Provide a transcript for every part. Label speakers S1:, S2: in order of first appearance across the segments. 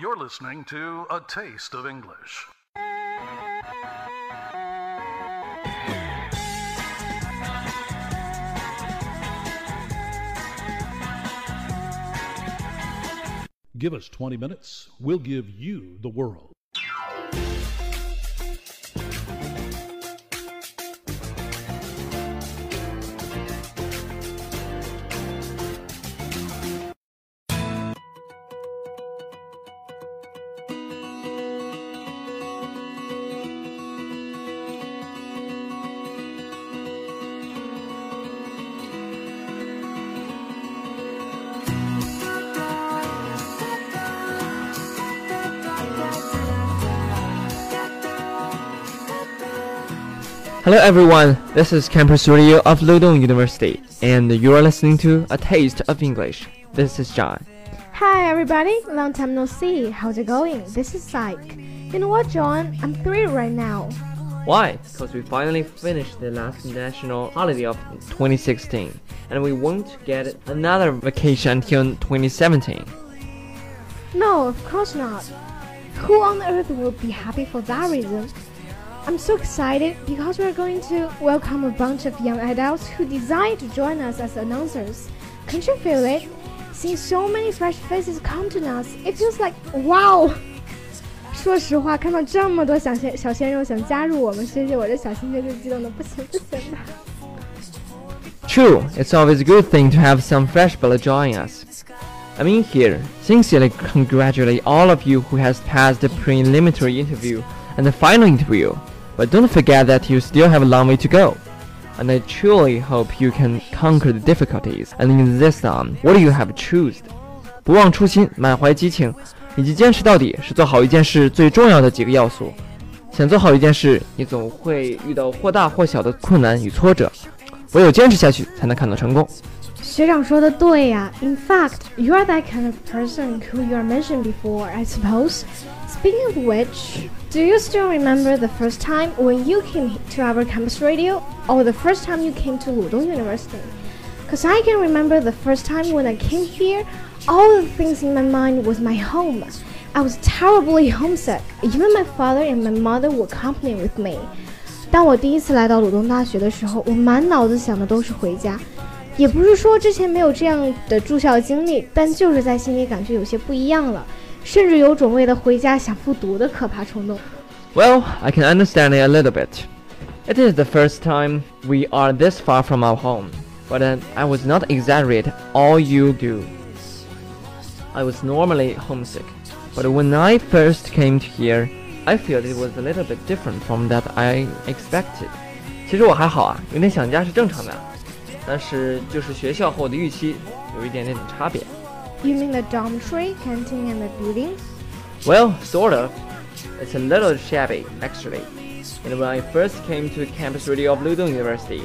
S1: You're listening to A Taste of English. Give us 20 minutes, we'll give you the world.
S2: Hello everyone, this is Campus Radio of Ludong University, and you are listening to A Taste of English. This is John.
S3: Hi everybody, long time no see. How's it going? This is Psych. You know what, John? I'm thrilled right now.
S2: Why? Because we finally finished the last national holiday of 2016, and we won't get another vacation until 2017.
S3: No, of course not. Who on earth would be happy for that reason? I'm so excited because we're going to welcome a bunch of young adults who decide to join us as announcers. Can't you feel it? Seeing so many fresh faces come to us, it feels like wow! 说实话，看到这么多小鲜小鲜肉想加入我们学姐，我这小心就激动的不行不行的。
S2: True, it's always a good thing to have some fresh blood join us. I mean here, sincerely congratulate all of you who has passed the preliminary interview and the final interview. But don't forget that you still have a long way to go. And I truly hope you can conquer the difficulties and insist on what you have chosen. 不忘初心，满怀激情，以及坚持到底，是做好一件事最重要的几个要素。想做好一件事，你总会遇到或大或小的困难与挫折，唯有坚持下去，才能看到成功。
S3: 学长说的对呀。In fact, you are that kind of person who you are mentioned before, I suppose. Speaking of which, Do you still remember the first time when you came to our campus radio or the first time you came to Ludong University? Because I can remember the first time when I came here, all the things in my mind was my home. I was terribly homesick. Even my father and my mother were company with me. 当我第一次来到鲁东大学的时候，我满脑子想的都是回家。也不是说之前没有这样的住校经历，但就是在心里感觉有些不一样了。甚至有种为了回家想复读的可怕冲动。
S2: Well, I can understand it a little bit. It is the first time we are this far from our home, but uh, I was not exaggerate all you do. I was normally homesick, but when I first came to here, I feel it was a little bit different from that I expected. 其实我还好啊，有点想家是正常的，但是就是学校和我的预期有一点点的差别。
S3: You mean the dormitory, canteen, and the buildings?
S2: Well, sort of. It's a little shabby, actually. And when I first came to campus radio of Ludong University,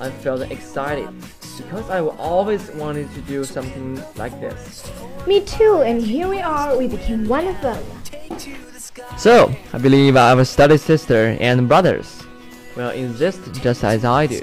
S2: I felt excited because I always wanted to do something like this.
S3: Me too, and here we are, we became one of them.
S2: So, I believe our study sister and brothers will insist just as I do.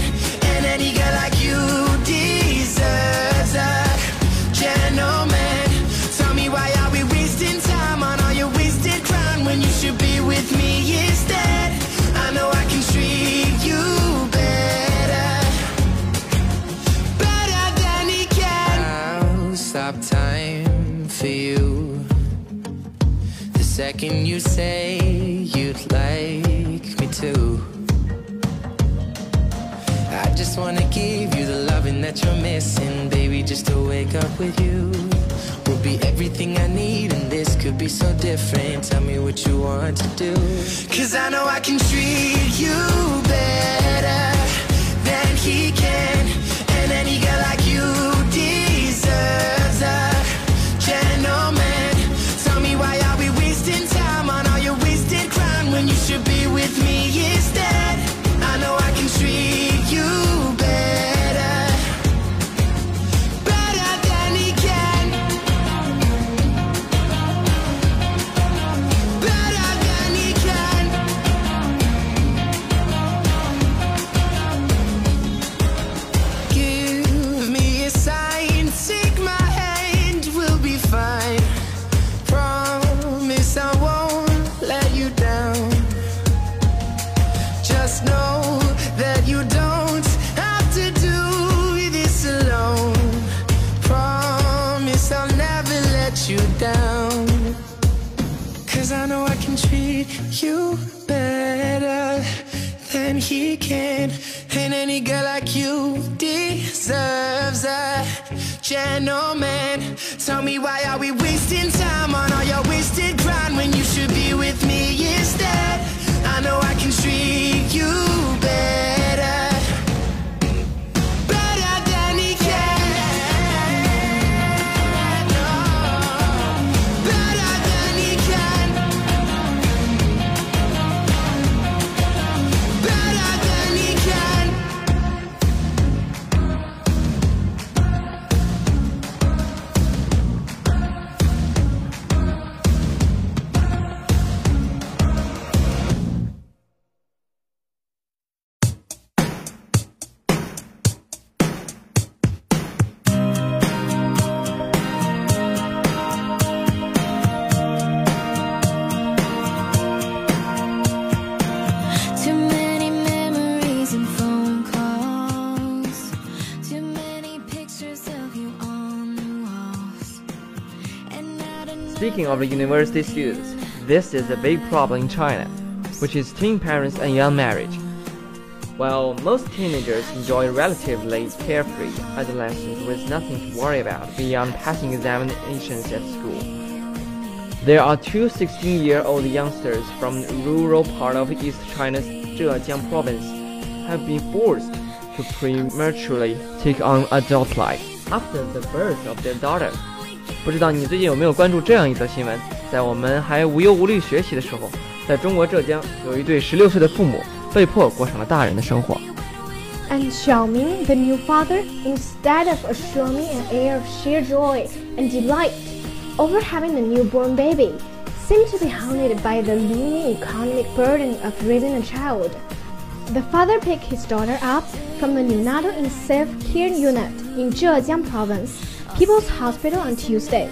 S4: second you say you'd like me to. I just wanna give you the loving that you're missing, baby, just to wake up with you. Will be everything I need, and this could be so different. Tell me what you want to do. Cause I know I can treat you better than he can. You deserves a gentleman. Tell me why are we wasting time on
S2: Speaking of university students, this is a big problem in China, which is teen parents and young marriage. While most teenagers enjoy relatively carefree adolescence with nothing to worry about beyond passing examinations at school, there are two 16-year-old youngsters from the rural part of East China's Zhejiang province have been forced to prematurely take on adult life after the birth of their daughter. 不知道你最近有没有关注这样一则新闻？在我们还无忧无虑学习的时候，在中国浙江有一对十六岁的父母被迫过上了大人的生活。
S3: And Xiaoming, the new father, instead of assuming an air of sheer joy and delight over having the newborn baby, seemed to be haunted by the looming economic burden of raising a child. The father picked his daughter up from the neonatal and self-care unit in Zhejiang province, People's Hospital on Tuesday.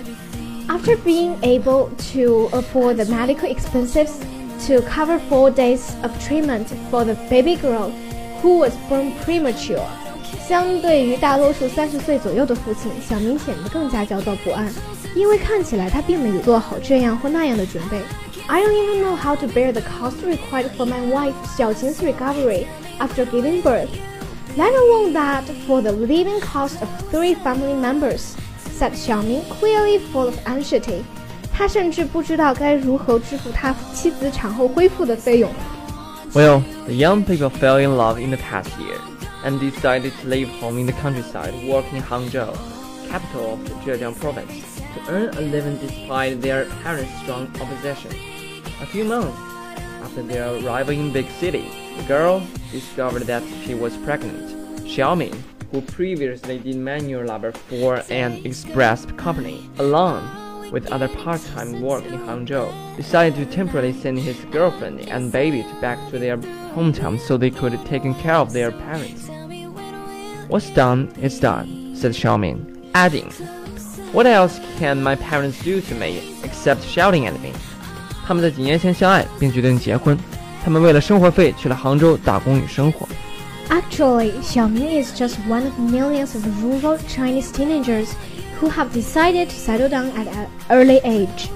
S3: After being able to afford the medical expenses to cover four days of treatment for the baby girl who was born premature. 相对于大多数三十岁左右的父亲，小明显得更加焦躁不安，因为看起来他并没有做好这样或那样的准备。I don't even know how to bear the cost required for my wife Xiaoqing's recovery after giving birth, let alone that for the living cost of three family members, said Xiaoming, clearly full of anxiety. 他甚至不知道该如何支付他妻子产后恢复的费用。
S2: Well, the young people fell in love in the past year and decided to leave home in the countryside, work in Hangzhou, capital of the Zhejiang province, to earn a living despite their parents' strong opposition. A few months after their arrival in big city, the girl discovered that she was pregnant. Xiaoming, who previously did manual labor for an express company, along with other part-time work in Hangzhou, decided to temporarily send his girlfriend and baby to back to their hometown so they could take care of their parents. What's done is done, said Xiaoming, adding, What else can my parents do to me except shouting at me? 他们在几年前相爱，并决定结婚。 他们为了生活费去了杭州打工与生活。
S3: Actually, Xiaoming is just one of millions of rural Chinese teenagers who have decided to settle down at an early age,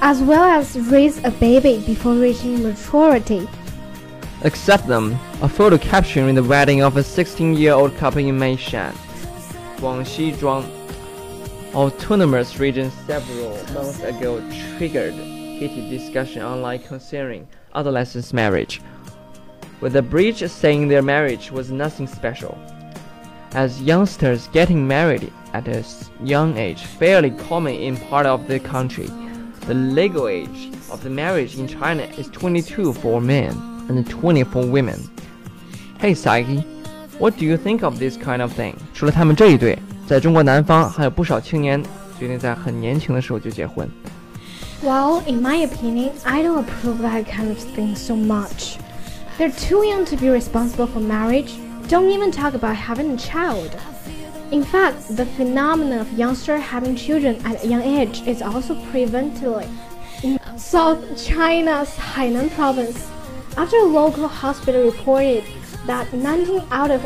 S3: as well as raise a baby before reaching maturity.
S2: Except them, a photo capturing the wedding of a 16-year-old couple in Meishan, Guangxi Zhuang, autonomous region several months ago triggered heated discussion online concerning adolescents' marriage, with the breach saying their marriage was nothing special. As youngsters getting married at a young age fairly common in part of the country, the legal age of the marriage in China is 22 for men and 20 for women. Hey Saiki, what do you think of this kind of thing? 除了他们这一对，在中国南方还有不少青年决定在很年轻的时候就结婚。
S3: Well, in my opinion, I don't approve that kind of thing so much. They're too young to be responsible for marriage. Don't even talk about having a child. In fact, the phenomenon of youngsters having children at a young age is also prevalent in South China's Hainan province. After a local hospital reported that 19 out of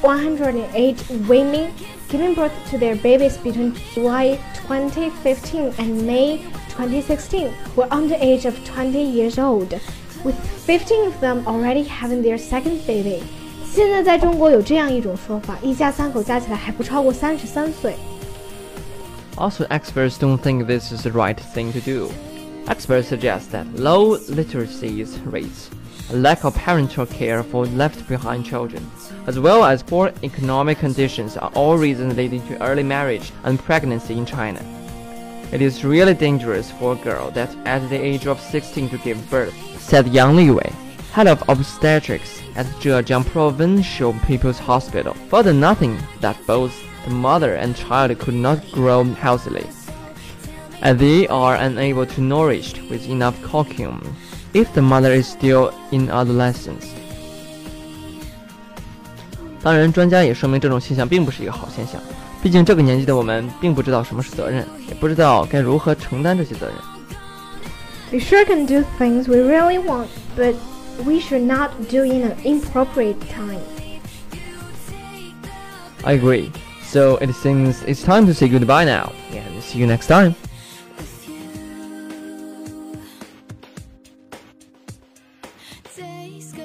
S3: 108 women giving birth to their babies between July 2015 and May 2016 were under the age of 20 years old, with 15 of them already having their second baby. 现在在中国有这样一种说法，一家三口加起来还不超过三十三岁。
S2: Also, experts don't think this is the right thing to do. Experts suggest that low literacy rates, a lack of parental care for left behind children, as well as poor economic conditions are all reasons leading to early marriage and pregnancy in China. It is really dangerous for a girl that at the age of 16 to give birth, said Yang Liwei, head of obstetrics at Zhejiang Provincial People's Hospital. Further nothing that both the mother and child could not grow healthily, and they are unable to nourish with enough calcium if the mother is still in adolescence. 当然，专家也说明这种现象并不是一个好现象。 毕竟这个年纪的我们并不知道什么是责任，也不知道该如何承担这些责任。
S3: We sure can do things we really want, but we should not do in an inappropriate time.
S2: I agree. So it seems it's time to say goodbye now, and see you next time.
S5: Days go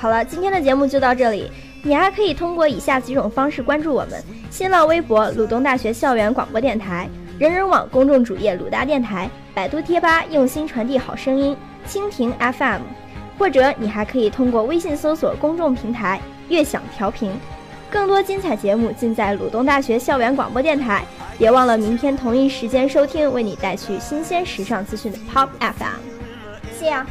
S6: 好了，今天的节目就到这里。你还可以通过以下几种方式关注我们：新浪微博鲁东大学校园广播电台、人人网公众主页鲁大电台、百度贴吧用心传递好声音、蜻蜓 FM，或者你还可以通过微信搜索公众平台“悦享调频”。更多精彩节目尽在鲁东大学校园广播电台。别忘了明天同一时间收听，为你带去新鲜时尚资讯的 Pop FM。谢谢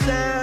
S6: sound